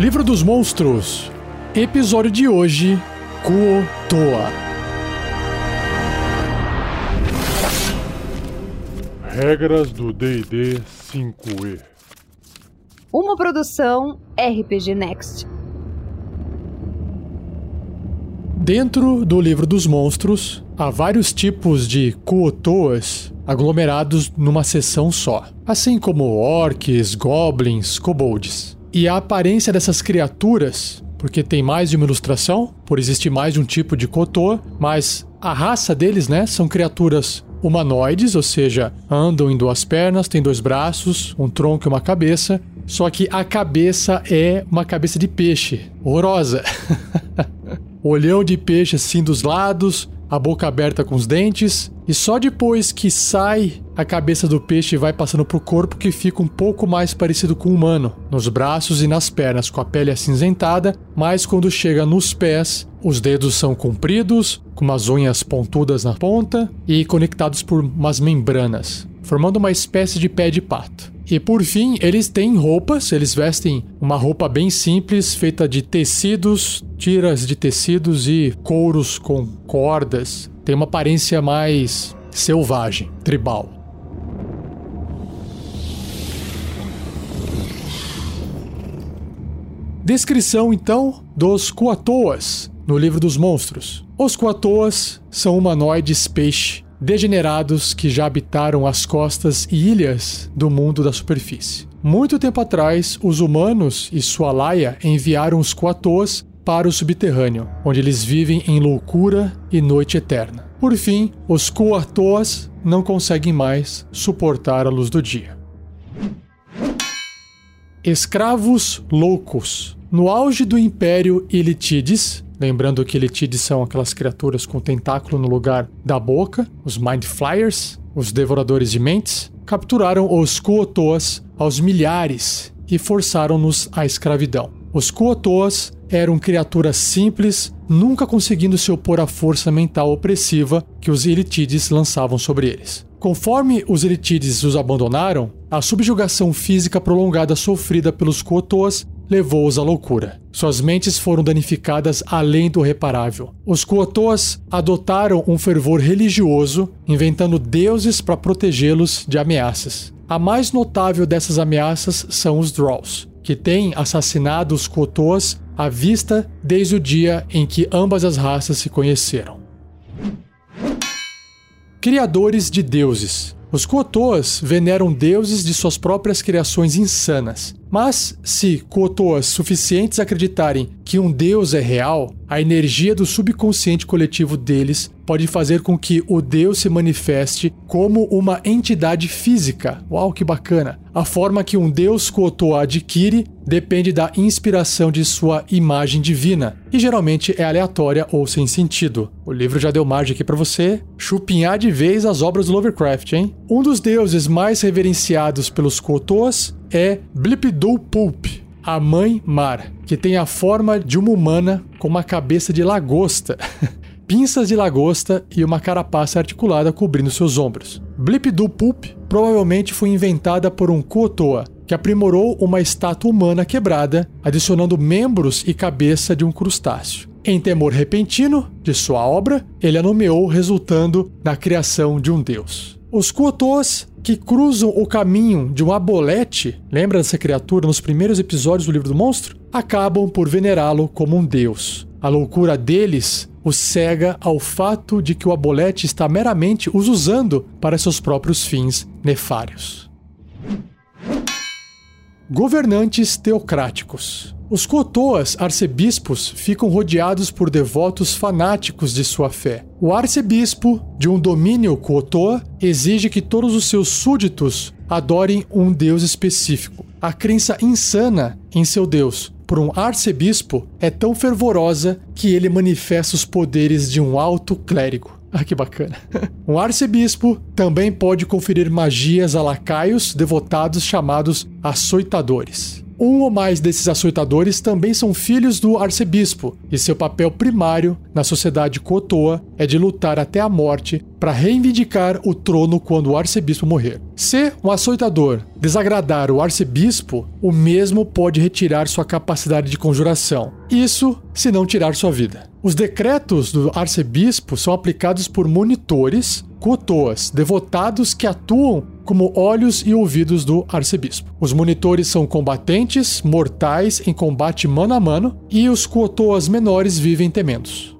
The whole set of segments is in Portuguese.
Livro dos Monstros. Episódio de hoje: Kuo-Toa. Regras do D&D 5e. Uma produção RPG Next. Dentro do livro dos monstros, há vários tipos de Kuotoas aglomerados numa seção só, assim como orcs, goblins, kobolds. E a aparência dessas criaturas, porque tem mais de uma ilustração, por existir mais de um tipo de Kotoa, mas a raça deles, né, são criaturas humanoides, ou seja, andam em duas pernas, têm dois braços, um tronco e uma cabeça, só que a cabeça é uma cabeça de peixe, horrorosa. Olhão de peixe assim dos lados, a boca aberta com os dentes, e só depois que sai a cabeça do peixe vai passando pro corpo que fica um pouco mais parecido com o humano, nos braços e nas pernas, com a pele acinzentada, mas quando chega nos pés, os dedos são compridos, com umas unhas pontudas na ponta e conectados por umas membranas, formando uma espécie de pé de pato. E por fim, eles têm roupas, eles vestem uma roupa bem simples, feita de tecidos, tiras de tecidos e couros com cordas. Tem uma aparência mais selvagem, tribal. Descrição então dos Kuatoas no livro dos monstros. Os Kuatoas são humanoides peixe degenerados que já habitaram as costas e ilhas do mundo da superfície. Muito tempo atrás, os humanos e sua laia enviaram os Kuatoas para o subterrâneo, onde eles vivem em loucura e noite eterna. Por fim, os Kuatoas não conseguem mais suportar a luz do dia. Escravos loucos. No auge do Império Ilitides, Lembrando que Elitides são aquelas criaturas com tentáculo no lugar da boca, os Mind Flyers, os Devoradores de Mentes, capturaram os Kuotoas aos milhares e forçaram-nos à escravidão. Os Kuotoas eram criaturas simples, nunca conseguindo se opor à força mental opressiva que os Elitides lançavam sobre eles. Conforme os Elitides os abandonaram, a subjugação física prolongada sofrida pelos Kuotoas levou-os à loucura. Suas mentes foram danificadas além do reparável. Os Kuotoas adotaram um fervor religioso, inventando deuses para protegê-los de ameaças. A mais notável dessas ameaças são os Draws, que têm assassinado os Kuotoas à vista desde o dia em que ambas as raças se conheceram. Criadores de deuses. Os Kuotoas veneram deuses de suas próprias criações insanas. Mas, se Kuotoas suficientes acreditarem que um deus é real, a energia do subconsciente coletivo deles pode fazer com que o deus se manifeste como uma entidade física. Uau, que bacana! A forma que um deus Kuotoa adquire depende da inspiração de sua imagem divina, e geralmente é aleatória ou sem sentido. O livro já deu margem aqui para você chupinhar de vez as obras do Lovecraft, hein? Um dos deuses mais reverenciados pelos Kuotoas é Blipdupulp, a mãe mar, que tem a forma de uma humana com uma cabeça de lagosta, pinças de lagosta e uma carapaça articulada cobrindo seus ombros. Blipdupulp provavelmente foi inventada por um Kuotoa, que aprimorou uma estátua humana quebrada, adicionando membros e cabeça de um crustáceo. Em temor repentino de sua obra, ele a nomeou, resultando na criação de um deus. Os Kuotoas que cruzam o caminho de um abolete, lembra dessa criatura nos primeiros episódios do livro do monstro? Acabam por venerá-lo como um deus. A loucura deles o cega ao fato de que o abolete está meramente os usando para seus próprios fins nefários. Governantes teocráticos. Os Kotoas arcebispos ficam rodeados por devotos fanáticos de sua fé. O arcebispo de um domínio Kotoa exige que todos os seus súditos adorem um deus específico. A crença insana em seu deus por um arcebispo é tão fervorosa que ele manifesta os poderes de um alto clérigo. Ah, que bacana. Um arcebispo também pode conferir magias a lacaios devotados chamados açoitadores. Um ou mais desses açoitadores também são filhos do arcebispo, e seu papel primário na sociedade Kotoa é de lutar até a morte para reivindicar o trono quando o arcebispo morrer. Se um açoitador desagradar o arcebispo, o mesmo pode retirar sua capacidade de conjuração. Isso se não tirar sua vida. Os decretos do arcebispo são aplicados por monitores kotoas, devotados que atuam como olhos e ouvidos do arcebispo. Os monitores são combatentes mortais em combate mano a mano e os kotoas menores vivem tementos.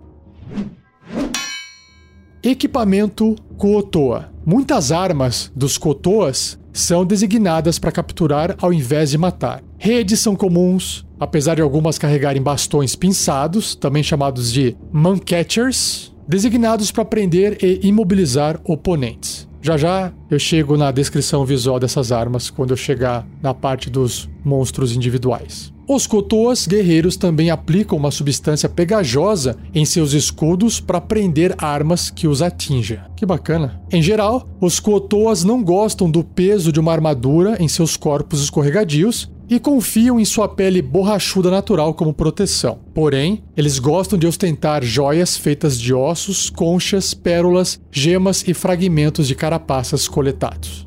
Equipamento Kotoa. Muitas armas dos Kotoas são designadas para capturar ao invés de matar. Redes são comuns, apesar de algumas carregarem bastões pinçados, também chamados de mancatchers, designados para prender e imobilizar oponentes. Já já eu chego na descrição visual dessas armas quando eu chegar na parte dos monstros individuais. Os Kotoas guerreiros também aplicam uma substância pegajosa em seus escudos para prender armas que os atinja. Que bacana. Em geral, os Kotoas não gostam do peso de uma armadura em seus corpos escorregadios e confiam em sua pele borrachuda natural como proteção. Porém, eles gostam de ostentar joias feitas de ossos, conchas, pérolas, gemas e fragmentos de carapaças coletados.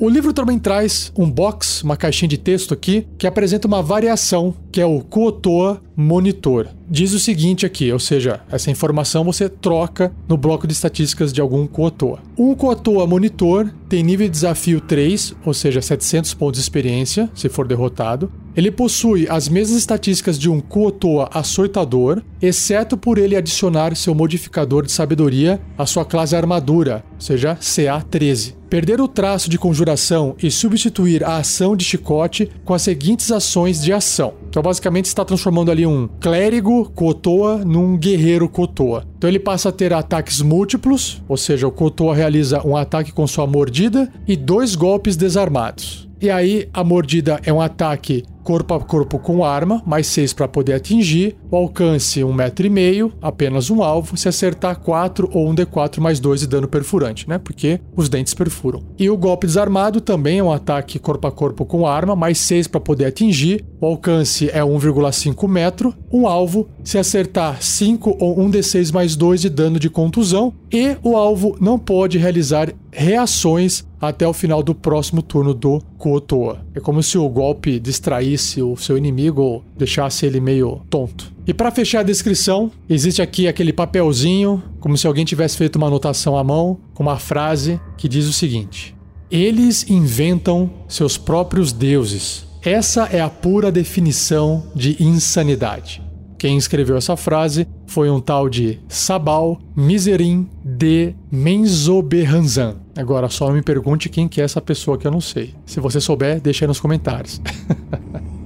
O livro também traz um box, uma caixinha de texto aqui, que apresenta uma variação, que é o Kuotoa Monitor. Diz o seguinte aqui, ou seja, essa informação você troca no bloco de estatísticas de algum Kuotoa. Um Kuotoa Monitor tem nível de desafio 3, ou seja, 700 pontos de experiência, se for derrotado. Ele possui as mesmas estatísticas de um Kuotoa Açoitador, exceto por ele adicionar seu modificador de sabedoria à sua classe armadura, ou seja, CA13. Perder o traço de conjuração e substituir a ação de chicote com as seguintes ações de ação. Então, basicamente, está transformando ali um clérigo Kotoa num guerreiro Kotoa. Então, ele passa a ter ataques múltiplos, ou seja, o Kotoa realiza um ataque com sua mordida e dois golpes desarmados. E aí, a mordida é um ataque corpo a corpo com arma, mais 6 para poder atingir. O alcance 1,5 um metro e meio, apenas um alvo. Se acertar 4 ou um D4 mais 2 de dano perfurante, né? Porque os dentes perfuram. E o golpe desarmado também é um ataque corpo a corpo com arma, mais 6 para poder atingir. O alcance é 1,5 metro. Um alvo, se acertar 5 ou um D6 mais 2 de dano de contusão. E o alvo não pode realizar reações até o final do próximo turno do Kuotoa. É como se o golpe distraísse o seu inimigo ou deixasse ele meio tonto. E para fechar a descrição, existe aqui aquele papelzinho, como se alguém tivesse feito uma anotação à mão, com uma frase que diz o seguinte: Eles inventam seus próprios deuses. Essa é a pura definição de insanidade. Quem escreveu essa frase foi um tal de Sabal Miserim de Menzoberranzan. Agora, só me pergunte quem que é essa pessoa que eu não sei. Se você souber, deixa aí nos comentários.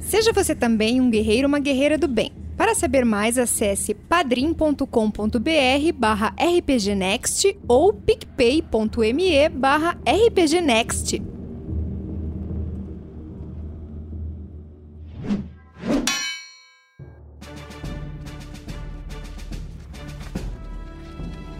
Seja você também um guerreiro uma guerreira do bem. Para saber mais, acesse padrim.com.br barra rpgnext ou picpay.me barra rpgnext.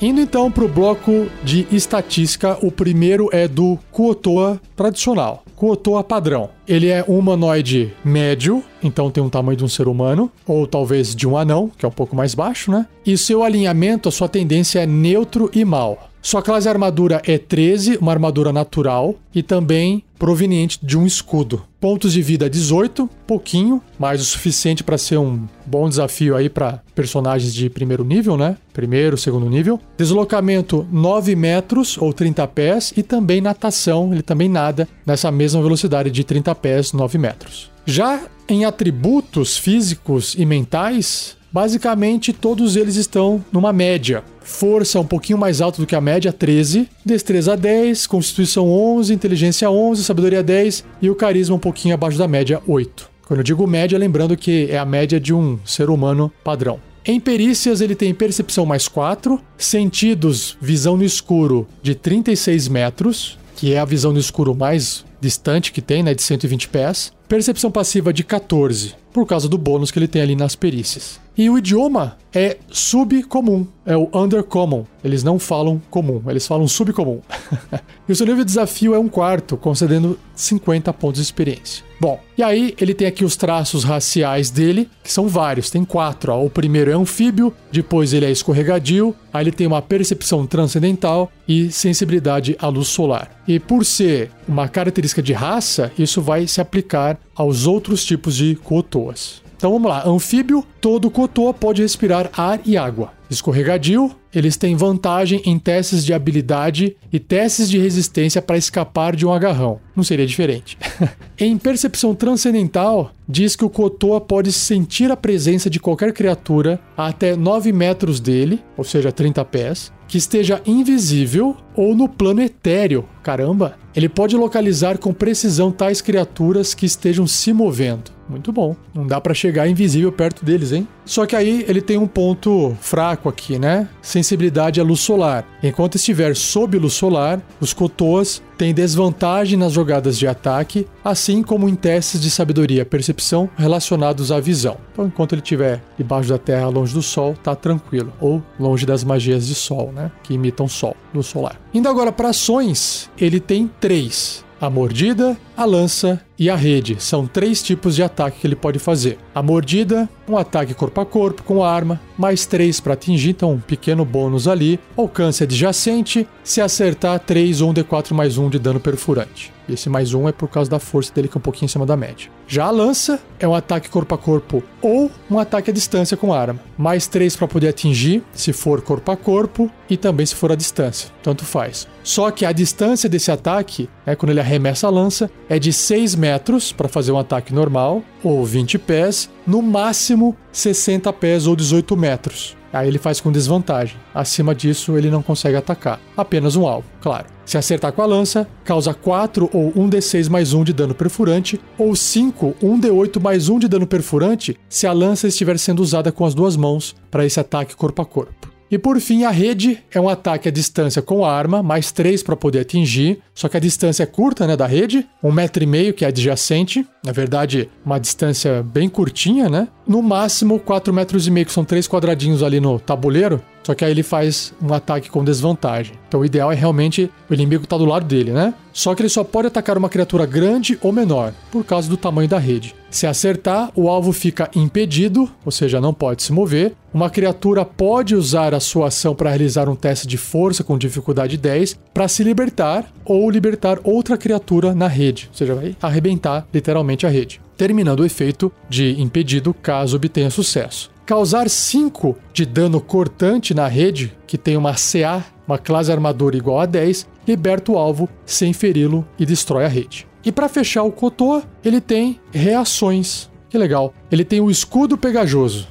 Indo então para o bloco de estatística, o primeiro é do Kuotoa tradicional, Kuotoa padrão. Ele é um humanoide médio, então tem um tamanho de um ser humano, ou talvez de um anão, que é um pouco mais baixo, né? E seu alinhamento, a sua tendência é neutro e mal. Sua classe armadura é 13, uma armadura natural e também proveniente de um escudo. Pontos de vida 18, pouquinho, mas o suficiente para ser um bom desafio aí para personagens de primeiro nível, né? Primeiro, segundo nível. Deslocamento 9 metros ou 30 pés e também natação, ele também nada nessa mesma velocidade de 30 pés, 9 metros. Já em atributos físicos e mentais, basicamente todos eles estão numa média. Força um pouquinho mais alta do que a média, 13. Destreza 10, Constituição 11, Inteligência 11, Sabedoria 10 e o Carisma um pouquinho abaixo da média, 8. Quando eu digo média, lembrando que é a média de um ser humano padrão. Em perícias, ele tem percepção mais 4, sentidos, visão no escuro de 36 metros, que é a visão no escuro mais distante que tem, né, de 120 pés. Percepção passiva de 14, por causa do bônus que ele tem ali nas perícias. E o idioma é subcomum, é o undercommon. Eles não falam comum, eles falam subcomum. e o seu nível de desafio é um quarto, concedendo 50 pontos de experiência. Bom, e aí ele tem aqui os traços raciais dele, que são vários, tem quatro. Ó. O primeiro é anfíbio, depois ele é escorregadio, aí ele tem uma percepção transcendental e sensibilidade à luz solar. E por ser uma característica de raça, isso vai se aplicar aos outros tipos de Kotoas. Então vamos lá, anfíbio, todo Kotoa pode respirar ar e água. Escorregadio, eles têm vantagem em testes de habilidade e testes de resistência para escapar de um agarrão. Não seria diferente. em percepção transcendental, diz que o Kotoa pode sentir a presença de qualquer criatura a até 9 metros dele, ou seja, 30 pés, que esteja invisível ou no plano etéreo. Caramba! Ele pode localizar com precisão tais criaturas que estejam se movendo. Muito bom. Não dá para chegar invisível perto deles, hein? Só que aí ele tem um ponto fraco aqui, né? Sensibilidade à luz solar. Enquanto estiver sob luz solar, os Kotoas têm desvantagem nas jogadas de ataque, assim como em testes de sabedoria percepção relacionados à visão. Então, enquanto ele estiver debaixo da Terra, longe do Sol, tá tranquilo. Ou longe das magias de Sol, né? Que imitam Sol, luz solar. Indo agora para ações, ele tem três. A mordida, a lança e a rede são três tipos de ataque que ele pode fazer. A mordida, um ataque corpo a corpo com arma, mais três para atingir, então um pequeno bônus ali. Alcance adjacente, se acertar 3 ou um D4 mais 1 de dano perfurante. Esse mais um é por causa da força dele, que é um pouquinho em cima da média. Já a lança é um ataque corpo a corpo ou um ataque à distância com arma. Mais três para poder atingir, se for corpo a corpo, e também se for à distância. Tanto faz. Só que a distância desse ataque, é quando ele arremessa a lança, é de 6 metros para fazer um ataque normal, ou 20 pés, no máximo 60 pés ou 18 metros. Aí ele faz com desvantagem. Acima disso, ele não consegue atacar. Apenas um alvo, claro. Se acertar com a lança, causa 4 ou 1d6 mais 1 de dano perfurante, ou 5, 1d8 mais 1 de dano perfurante se a lança estiver sendo usada com as duas mãos para esse ataque corpo a corpo. E por fim, a rede é um ataque à distância com arma, mais 3 para poder atingir, só que a distância é curta né, da rede, um metro e meio que é adjacente, na verdade, uma distância bem curtinha, né? No máximo, 4 metros e meio, que são três quadradinhos ali no tabuleiro, só que aí ele faz um ataque com desvantagem. Então o ideal é realmente o inimigo estar tá do lado dele, né? Só que ele só pode atacar uma criatura grande ou menor, por causa do tamanho da rede. Se acertar, o alvo fica impedido, ou seja, não pode se mover. Uma criatura pode usar a sua ação para realizar um teste de força com dificuldade 10 para se libertar ou libertar outra criatura na rede, ou seja, vai arrebentar literalmente a rede, terminando o efeito de impedido caso obtenha sucesso causar 5 de dano cortante na rede, que tem uma CA, uma classe armadura igual a 10, liberta o alvo sem feri-lo e destrói a rede. E para fechar o Kotoa, ele tem reações. Que legal. Ele tem o escudo pegajoso.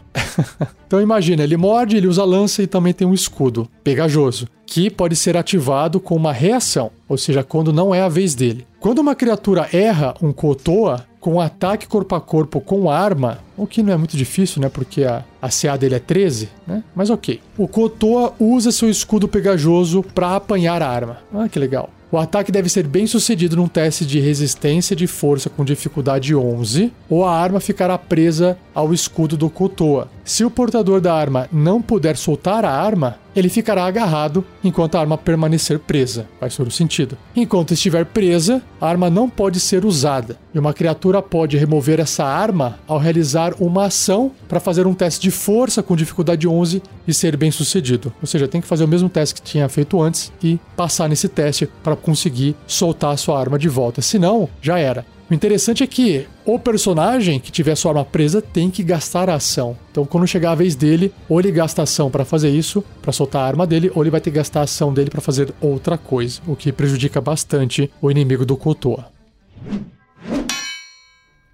então imagina, ele morde, ele usa lança e também tem um escudo pegajoso, que pode ser ativado com uma reação, ou seja, quando não é a vez dele. Quando uma criatura erra um Kotoa, com ataque corpo a corpo com arma, o que não é muito difícil, né? Porque a, a CA dele é 13, né? Mas ok. O Kotoa usa seu escudo pegajoso para apanhar a arma. Ah, que legal. O ataque deve ser bem sucedido num teste de resistência de força com dificuldade 11, ou a arma ficará presa ao escudo do Kotoa. Se o portador da arma não puder soltar a arma, ele ficará agarrado enquanto a arma permanecer presa. Faz todo sentido. Enquanto estiver presa, a arma não pode ser usada. E uma criatura pode remover essa arma ao realizar uma ação para fazer um teste de força com dificuldade 11 e ser bem sucedido. Ou seja, tem que fazer o mesmo teste que tinha feito antes e passar nesse teste para conseguir soltar a sua arma de volta. Senão, já era. O interessante é que o personagem que tiver sua arma presa tem que gastar a ação. Então, quando chegar a vez dele, ou ele gasta a ação para fazer isso, para soltar a arma dele, ou ele vai ter que gastar a ação dele para fazer outra coisa, o que prejudica bastante o inimigo do Kotoa.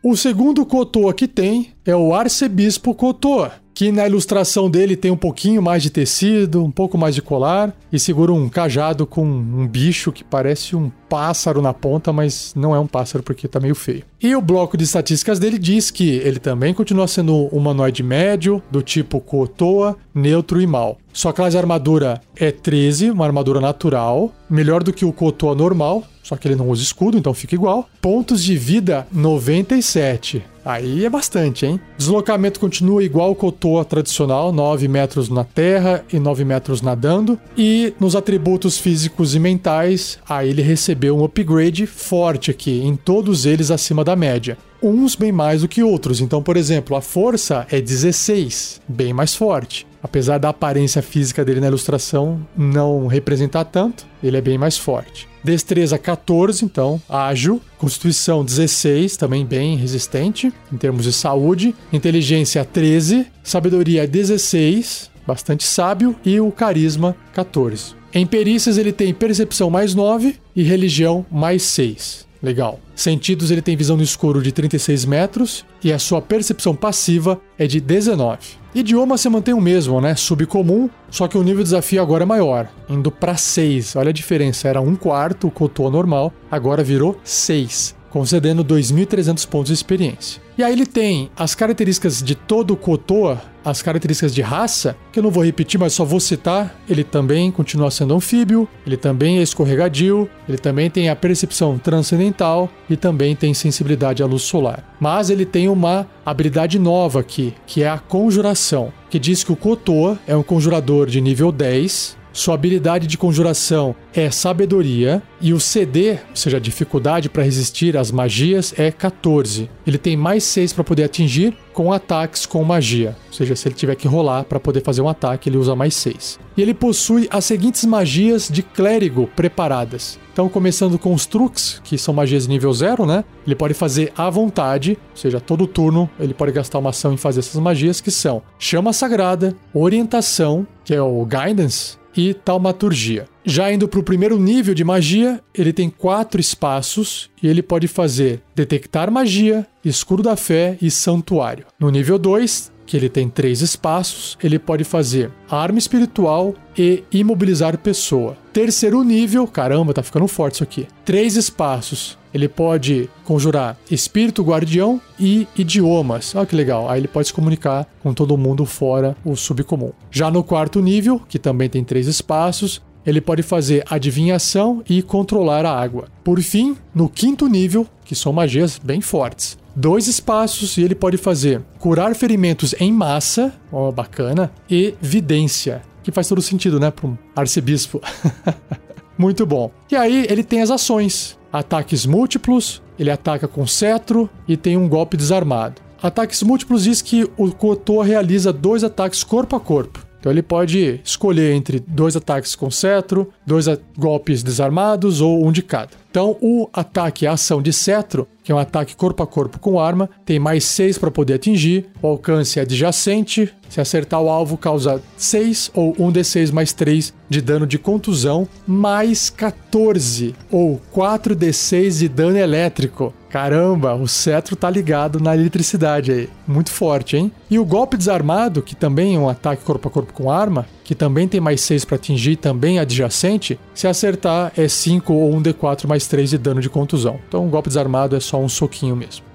O segundo Kotoa que tem é o Arcebispo Kotoa que na ilustração dele tem um pouquinho mais de tecido, um pouco mais de colar e segura um cajado com um bicho que parece um pássaro na ponta, mas não é um pássaro porque tá meio feio. E o bloco de estatísticas dele diz que ele também continua sendo um humanoide médio, do tipo Kotoa, neutro e mal. Sua classe de armadura é 13, uma armadura natural, melhor do que o Kotoa normal, só que ele não usa escudo, então fica igual. Pontos de vida 97. Aí é bastante, hein? Deslocamento continua igual o Kotoa tradicional, 9 metros na terra e 9 metros nadando. E nos atributos físicos e mentais, aí ele recebeu um upgrade forte aqui, em todos eles acima da média uns bem mais do que outros. Então, por exemplo, a força é 16, bem mais forte. Apesar da aparência física dele na ilustração não representar tanto, ele é bem mais forte. Destreza 14, então, ágil. Constituição 16, também bem resistente em termos de saúde. Inteligência 13. Sabedoria 16, bastante sábio. E o carisma 14. Em perícias ele tem percepção mais 9 e religião mais 6. Legal. Sentidos ele tem visão no escuro de 36 metros e a sua percepção passiva é de 19. Idioma você mantém o mesmo, né? Subcomum, só que o nível de desafio agora é maior, indo para 6. Olha a diferença, era um quarto o Kotoa normal, agora virou 6 concedendo 2.300 pontos de experiência. E aí ele tem as características de todo o Kotoa, as características de raça, que eu não vou repetir, mas só vou citar. Ele também continua sendo anfíbio, ele também é escorregadio, ele também tem a percepção transcendental e também tem sensibilidade à luz solar. Mas ele tem uma habilidade nova aqui, que é a conjuração, que diz que o Kotoa é um conjurador de nível 10 sua habilidade de conjuração é sabedoria e o CD, ou seja, a dificuldade para resistir às magias, é 14. Ele tem mais 6 para poder atingir com ataques com magia. Ou seja, se ele tiver que rolar para poder fazer um ataque, ele usa mais 6. E ele possui as seguintes magias de clérigo preparadas. Então, começando com os truques, que são magias nível 0, né? Ele pode fazer à vontade, ou seja, todo turno ele pode gastar uma ação em fazer essas magias, que são Chama Sagrada, Orientação, que é o Guidance, e taumaturgia. Já indo para o primeiro nível de magia, ele tem quatro espaços e ele pode fazer detectar magia, escuro da fé e santuário. No nível 2, que ele tem três espaços, ele pode fazer arma espiritual e imobilizar pessoa. Terceiro nível, caramba, tá ficando forte isso aqui. Três espaços. Ele pode conjurar espírito guardião e idiomas. Olha que legal. Aí ele pode se comunicar com todo mundo fora o subcomum. Já no quarto nível, que também tem três espaços, ele pode fazer adivinhação e controlar a água. Por fim, no quinto nível, que são magias bem fortes, dois espaços e ele pode fazer curar ferimentos em massa, ó, bacana, e vidência, que faz todo sentido, né, para um arcebispo. Muito bom. E aí ele tem as ações: ataques múltiplos, ele ataca com cetro e tem um golpe desarmado. Ataques múltiplos diz que o Kotor realiza dois ataques corpo a corpo. Então ele pode escolher entre dois ataques com cetro, dois golpes desarmados ou um de cada. Então o ataque a ação de cetro, que é um ataque corpo a corpo com arma, tem mais 6 para poder atingir, o alcance é adjacente, se acertar o alvo causa 6 ou 1d6 mais 3 de dano de contusão, mais 14 ou 4d6 de dano elétrico. Caramba, o cetro tá ligado na eletricidade aí. Muito forte, hein? E o golpe desarmado, que também é um ataque corpo a corpo com arma, que também tem mais 6 para atingir, também adjacente, se acertar é 5 ou 1d4 mais 3 de dano de contusão. Então, um golpe desarmado é só um soquinho mesmo.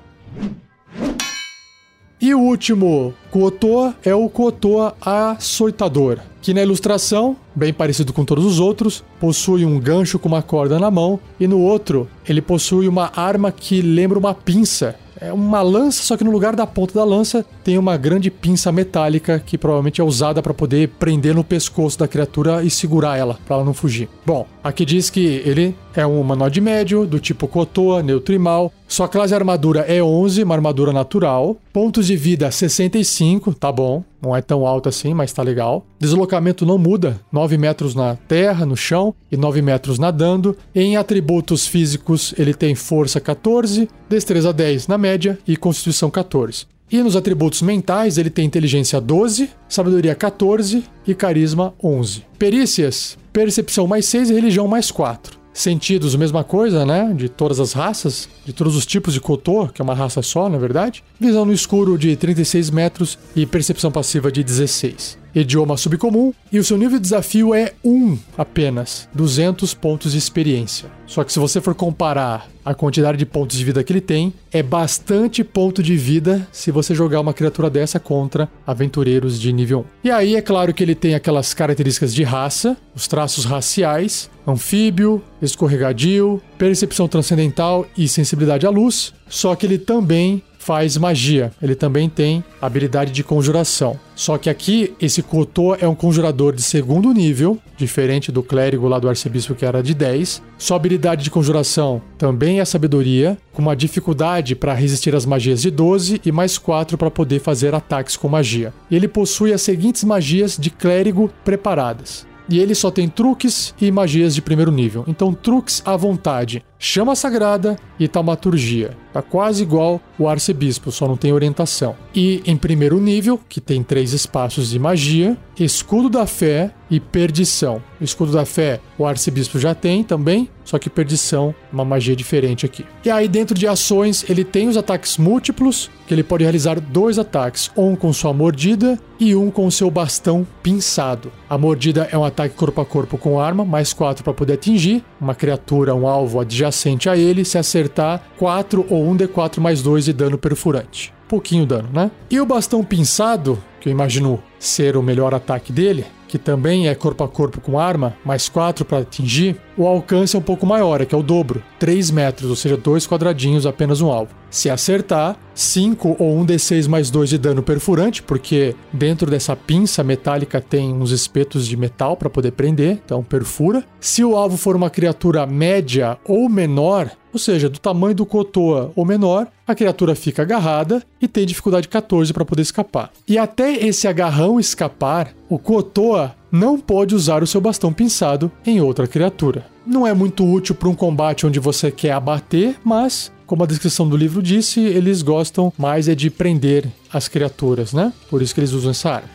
E o último Kotoa é o Kotoa Açoitador, que na ilustração, bem parecido com todos os outros, possui um gancho com uma corda na mão e no outro ele possui uma arma que lembra uma pinça é uma lança, só que no lugar da ponta da lança tem uma grande pinça metálica que provavelmente é usada para poder prender no pescoço da criatura e segurar ela, para ela não fugir. Bom, aqui diz que ele é um humanoide médio, do tipo Kotoa, neutro e mal. Sua classe armadura é 11, uma armadura natural. Pontos de vida 65, tá bom. Não é tão alto assim, mas tá legal. Deslocamento não muda, 9 metros na terra, no chão, e 9 metros nadando. Em atributos físicos, ele tem força 14, destreza 10 na média e constituição 14. E nos atributos mentais, ele tem inteligência 12, sabedoria 14 e carisma 11. Perícias, percepção mais 6 e religião mais 4 sentidos, a mesma coisa, né? De todas as raças, de todos os tipos de Kotô, que é uma raça só, na verdade. Visão no escuro de 36 metros e percepção passiva de 16 idioma subcomum, e o seu nível de desafio é 1 apenas, 200 pontos de experiência. Só que se você for comparar a quantidade de pontos de vida que ele tem, é bastante ponto de vida se você jogar uma criatura dessa contra aventureiros de nível 1. E aí é claro que ele tem aquelas características de raça, os traços raciais, anfíbio, escorregadio, percepção transcendental e sensibilidade à luz, só que ele também faz magia. Ele também tem habilidade de conjuração. Só que aqui, esse Kotoa é um conjurador de segundo nível, diferente do clérigo lá do arcebispo que era de 10. Sua habilidade de conjuração também é sabedoria, com uma dificuldade para resistir às magias de 12 e mais 4 para poder fazer ataques com magia. Ele possui as seguintes magias de clérigo preparadas. E ele só tem truques e magias de primeiro nível. Então, truques à vontade. Chama Sagrada e Taumaturgia. Tá quase igual o Arcebispo, só não tem orientação. E em primeiro nível, que tem três espaços de magia, Escudo da Fé e Perdição. O Escudo da Fé o Arcebispo já tem também, só que Perdição uma magia diferente aqui. E aí dentro de ações, ele tem os ataques múltiplos, que ele pode realizar dois ataques, um com sua mordida e um com seu bastão pinçado. A mordida é um ataque corpo a corpo com arma, mais quatro para poder atingir uma criatura, um alvo adjacente adjacente a ele se acertar 4 ou 1d4 mais 2 de dano perfurante. Pouquinho dano, né? E o bastão pinçado, que eu imagino ser o melhor ataque dele, que também é corpo a corpo com arma, mais 4 para atingir, o alcance é um pouco maior, é que é o dobro, 3 metros, ou seja, dois quadradinhos apenas um alvo. Se acertar, 5 ou 1 d6 mais 2 de dano perfurante, porque dentro dessa pinça metálica tem uns espetos de metal para poder prender, então perfura. Se o alvo for uma criatura média ou menor, ou seja, do tamanho do Kotoa ou menor, a criatura fica agarrada e tem dificuldade 14 para poder escapar. E até esse agarrão escapar, o Kotoa não pode usar o seu bastão pinçado em outra criatura. Não é muito útil para um combate onde você quer abater, mas como a descrição do livro disse, eles gostam mais é de prender as criaturas, né? Por isso que eles usam essa arma.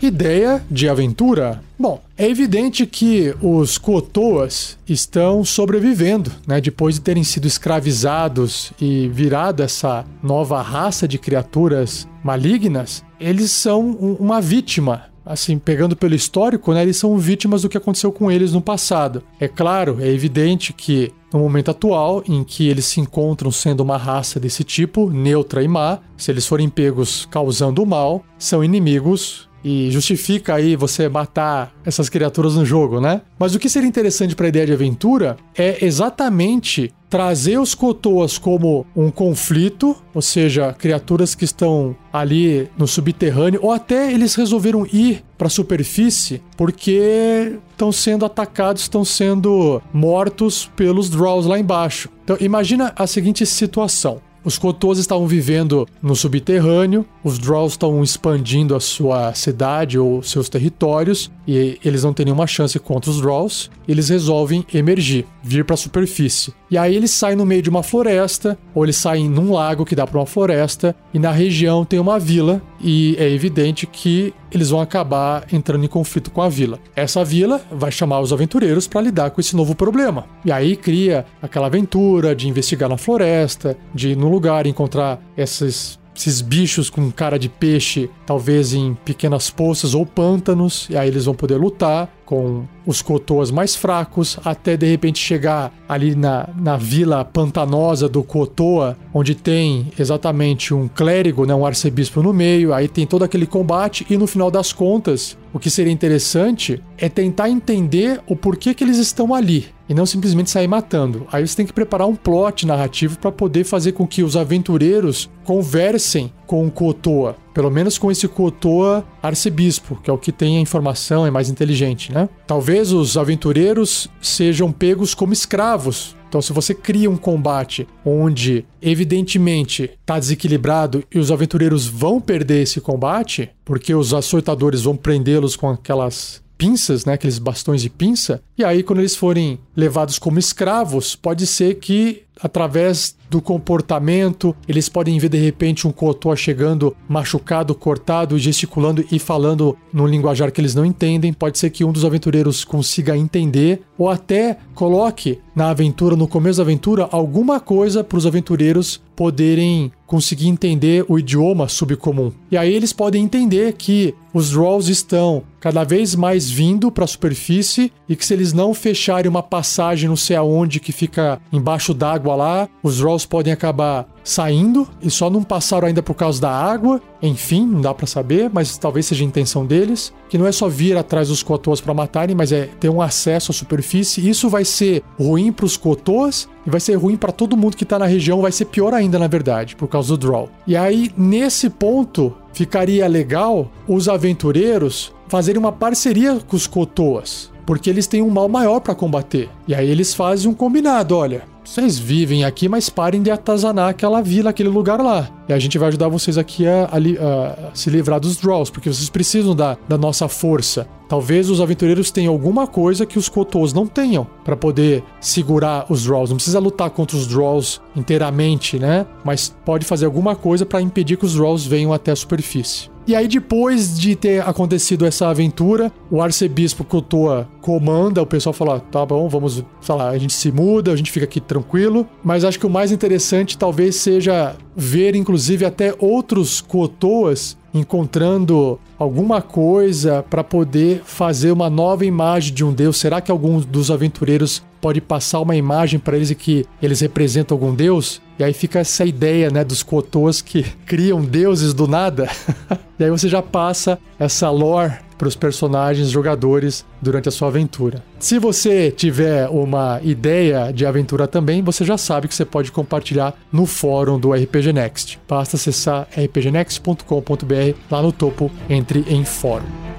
Ideia de aventura? Bom, é evidente que os Kotoas estão sobrevivendo, né? Depois de terem sido escravizados e virado essa nova raça de criaturas malignas, eles são uma vítima assim, pegando pelo histórico, né, eles são vítimas do que aconteceu com eles no passado. É claro, é evidente que no momento atual, em que eles se encontram sendo uma raça desse tipo, neutra e má, se eles forem pegos causando mal, são inimigos e justifica aí você matar essas criaturas no jogo, né? Mas o que seria interessante para a ideia de aventura é exatamente trazer os Kotoas como um conflito, ou seja, criaturas que estão ali no subterrâneo, ou até eles resolveram ir para a superfície porque estão sendo atacados, estão sendo mortos pelos Draws lá embaixo. Então imagina a seguinte situação. Os Kotos estavam vivendo no subterrâneo, os Draws estão expandindo a sua cidade ou seus territórios e eles não têm nenhuma chance contra os Draws. Eles resolvem emergir, vir para a superfície. E aí eles saem no meio de uma floresta ou eles saem num lago que dá para uma floresta e na região tem uma vila e é evidente que eles vão acabar entrando em conflito com a vila. Essa vila vai chamar os aventureiros para lidar com esse novo problema. E aí cria aquela aventura de investigar na floresta, de ir no lugar encontrar esses esses bichos com cara de peixe, talvez em pequenas poças ou pântanos, e aí eles vão poder lutar com os Kotoas mais fracos, até de repente chegar ali na, na vila pantanosa do Kotoa, onde tem exatamente um clérigo, né, um arcebispo no meio, aí tem todo aquele combate, e no final das contas, o que seria interessante é tentar entender o porquê que eles estão ali e não simplesmente sair matando. Aí você tem que preparar um plot narrativo para poder fazer com que os aventureiros conversem com o Kotoa. Pelo menos com esse Kotoa arcebispo, que é o que tem a informação, é mais inteligente, né? Talvez os aventureiros sejam pegos como escravos. Então, se você cria um combate onde, evidentemente, está desequilibrado e os aventureiros vão perder esse combate, porque os açoitadores vão prendê-los com aquelas pinças, né, aqueles bastões de pinça, e aí quando eles forem levados como escravos, pode ser que através do comportamento, eles podem ver de repente um Kotoa chegando machucado, cortado, gesticulando e falando num linguajar que eles não entendem. Pode ser que um dos aventureiros consiga entender ou até coloque na aventura, no começo da aventura, alguma coisa para os aventureiros poderem conseguir entender o idioma subcomum. E aí eles podem entender que os Drolls estão cada vez mais vindo para a superfície e que se eles não fecharem uma passagem não sei aonde que fica embaixo d'água lá, os Rolls podem acabar saindo e só não passaram ainda por causa da água. Enfim, não dá para saber, mas talvez seja a intenção deles, que não é só vir atrás dos Kotoas para matarem, mas é ter um acesso à superfície. Isso vai ser ruim para os Kotoas e vai ser ruim para todo mundo que tá na região, vai ser pior ainda na verdade, por causa do draw. E aí nesse ponto ficaria legal os aventureiros fazerem uma parceria com os Kotoas, porque eles têm um mal maior para combater. E aí eles fazem um combinado, olha, vocês vivem aqui, mas parem de atazanar aquela vila, aquele lugar lá. E a gente vai ajudar vocês aqui a, a, a se livrar dos draws, porque vocês precisam da, da nossa força. Talvez os aventureiros tenham alguma coisa que os Kotos não tenham para poder segurar os draws. Não precisa lutar contra os draws inteiramente, né? Mas pode fazer alguma coisa para impedir que os draws venham até a superfície. E aí, depois de ter acontecido essa aventura, o arcebispo Kotoa comanda, o pessoal fala: tá bom, vamos, sei lá, a gente se muda, a gente fica aqui tranquilo. Mas acho que o mais interessante talvez seja ver, inclusive, até outros Kotoas encontrando alguma coisa para poder fazer uma nova imagem de um deus. Será que algum dos aventureiros pode passar uma imagem para eles que eles representam algum deus? E aí fica essa ideia, né, dos Kotos que criam deuses do nada. e aí você já passa essa lore para os personagens jogadores durante a sua aventura. Se você tiver uma ideia de aventura também, você já sabe que você pode compartilhar no fórum do RPG Next. Basta acessar rpgnext.com.br lá no topo, entre em fórum.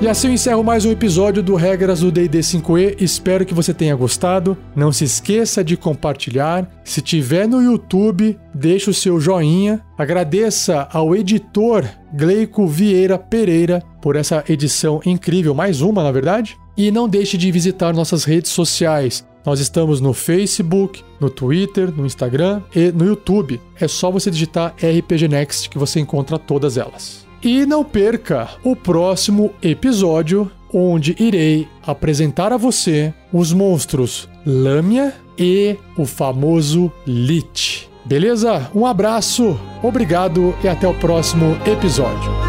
E assim eu encerro mais um episódio do Regras do D&D 5e. Espero que você tenha gostado. Não se esqueça de compartilhar. Se tiver no YouTube, deixe o seu joinha. Agradeça ao editor Gleico Vieira Pereira por essa edição incrível, mais uma, na verdade. E não deixe de visitar nossas redes sociais. Nós estamos no Facebook, no Twitter, no Instagram e no YouTube. É só você digitar RPG Next que você encontra todas elas. E não perca o próximo episódio, onde irei apresentar a você os monstros Lâmia e o famoso Lich. Beleza? Um abraço, obrigado e até o próximo episódio.